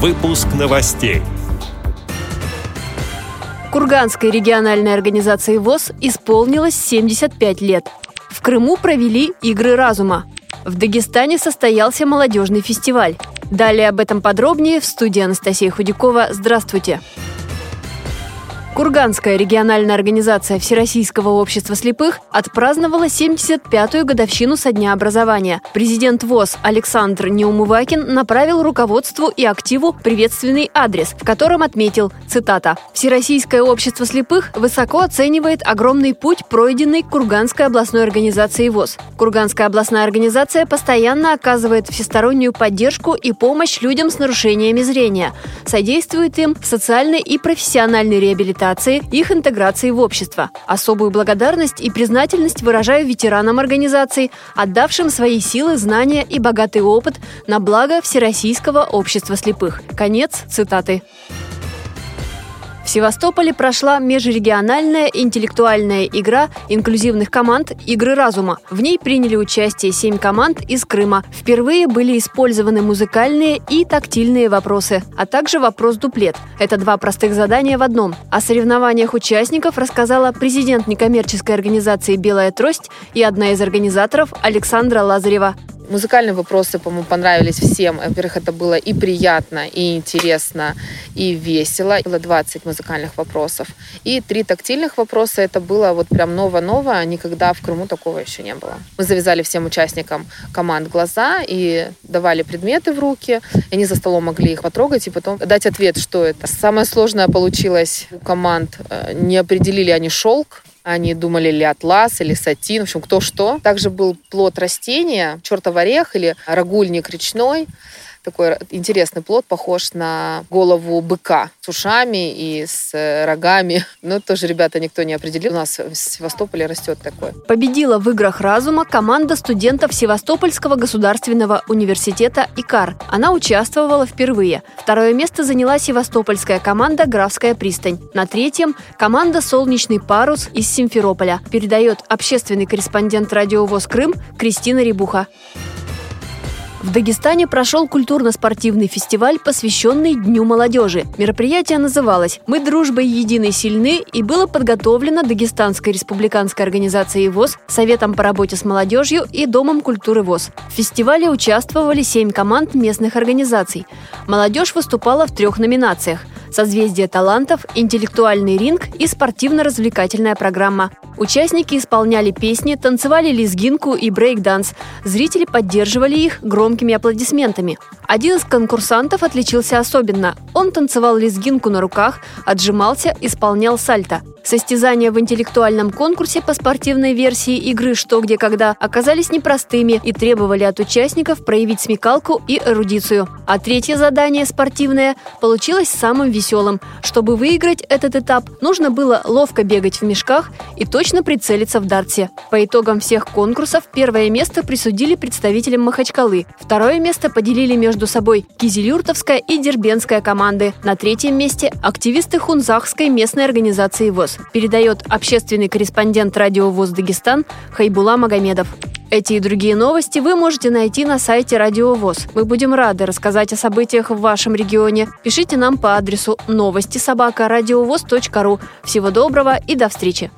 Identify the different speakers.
Speaker 1: Выпуск новостей.
Speaker 2: Курганской региональной организации ВОЗ исполнилось 75 лет. В Крыму провели «Игры разума». В Дагестане состоялся молодежный фестиваль. Далее об этом подробнее в студии Анастасия Худякова. Здравствуйте! Здравствуйте! Курганская региональная организация Всероссийского общества слепых отпраздновала 75-ю годовщину со дня образования. Президент ВОЗ Александр Неумывакин направил руководству и активу приветственный адрес, в котором отметил, цитата, «Всероссийское общество слепых высоко оценивает огромный путь, пройденный Курганской областной организацией ВОЗ. Курганская областная организация постоянно оказывает всестороннюю поддержку и помощь людям с нарушениями зрения, содействует им в социальной и профессиональной реабилитации, реабилитации, их интеграции в общество. Особую благодарность и признательность выражаю ветеранам организации, отдавшим свои силы, знания и богатый опыт на благо Всероссийского общества слепых. Конец цитаты. В Севастополе прошла межрегиональная интеллектуальная игра инклюзивных команд «Игры разума». В ней приняли участие семь команд из Крыма. Впервые были использованы музыкальные и тактильные вопросы, а также вопрос-дуплет. Это два простых задания в одном. О соревнованиях участников рассказала президент некоммерческой организации «Белая трость» и одна из организаторов Александра Лазарева.
Speaker 3: Музыкальные вопросы, по-моему, понравились всем. Во-первых, это было и приятно, и интересно, и весело. Было 20 музыкальных вопросов. И три тактильных вопроса. Это было вот прям ново-ново. Никогда в Крыму такого еще не было. Мы завязали всем участникам команд глаза и давали предметы в руки. Они за столом могли их потрогать и потом дать ответ, что это. Самое сложное получилось у команд. Э, не определили они шелк, они думали ли атлас, или сатин, в общем, кто что. Также был плод растения, чертов орех или рогульник речной такой интересный плод, похож на голову быка с ушами и с э, рогами. Но тоже, ребята, никто не определил. У нас в Севастополе растет такой.
Speaker 2: Победила в играх разума команда студентов Севастопольского государственного университета ИКАР. Она участвовала впервые. Второе место заняла севастопольская команда «Графская пристань». На третьем – команда «Солнечный парус» из Симферополя. Передает общественный корреспондент радиовоз Крым Кристина Рибуха. В Дагестане прошел культурно-спортивный фестиваль, посвященный Дню молодежи. Мероприятие называлось «Мы дружбой едины сильны» и было подготовлено Дагестанской республиканской организацией ВОЗ, Советом по работе с молодежью и Домом культуры ВОЗ. В фестивале участвовали семь команд местных организаций. Молодежь выступала в трех номинациях – «Созвездие талантов», «Интеллектуальный ринг» и спортивно-развлекательная программа. Участники исполняли песни, танцевали лезгинку и брейк-данс. Зрители поддерживали их громкими аплодисментами. Один из конкурсантов отличился особенно. Он танцевал лезгинку на руках, отжимался, исполнял сальто. Состязания в интеллектуальном конкурсе по спортивной версии игры «Что, где, когда» оказались непростыми и требовали от участников проявить смекалку и эрудицию. А третье задание, спортивное, получилось самым веселым. Чтобы выиграть этот этап, нужно было ловко бегать в мешках и точно прицелиться в дартсе. По итогам всех конкурсов первое место присудили представителям Махачкалы. Второе место поделили между собой Кизилюртовская и Дербенская команды. На третьем месте – активисты Хунзахской местной организации ВОЗ передает общественный корреспондент радио ВОЗ Дагестан Хайбула Магомедов. Эти и другие новости вы можете найти на сайте Радио ВОЗ. Мы будем рады рассказать о событиях в вашем регионе. Пишите нам по адресу новости собака ру. Всего доброго и до встречи!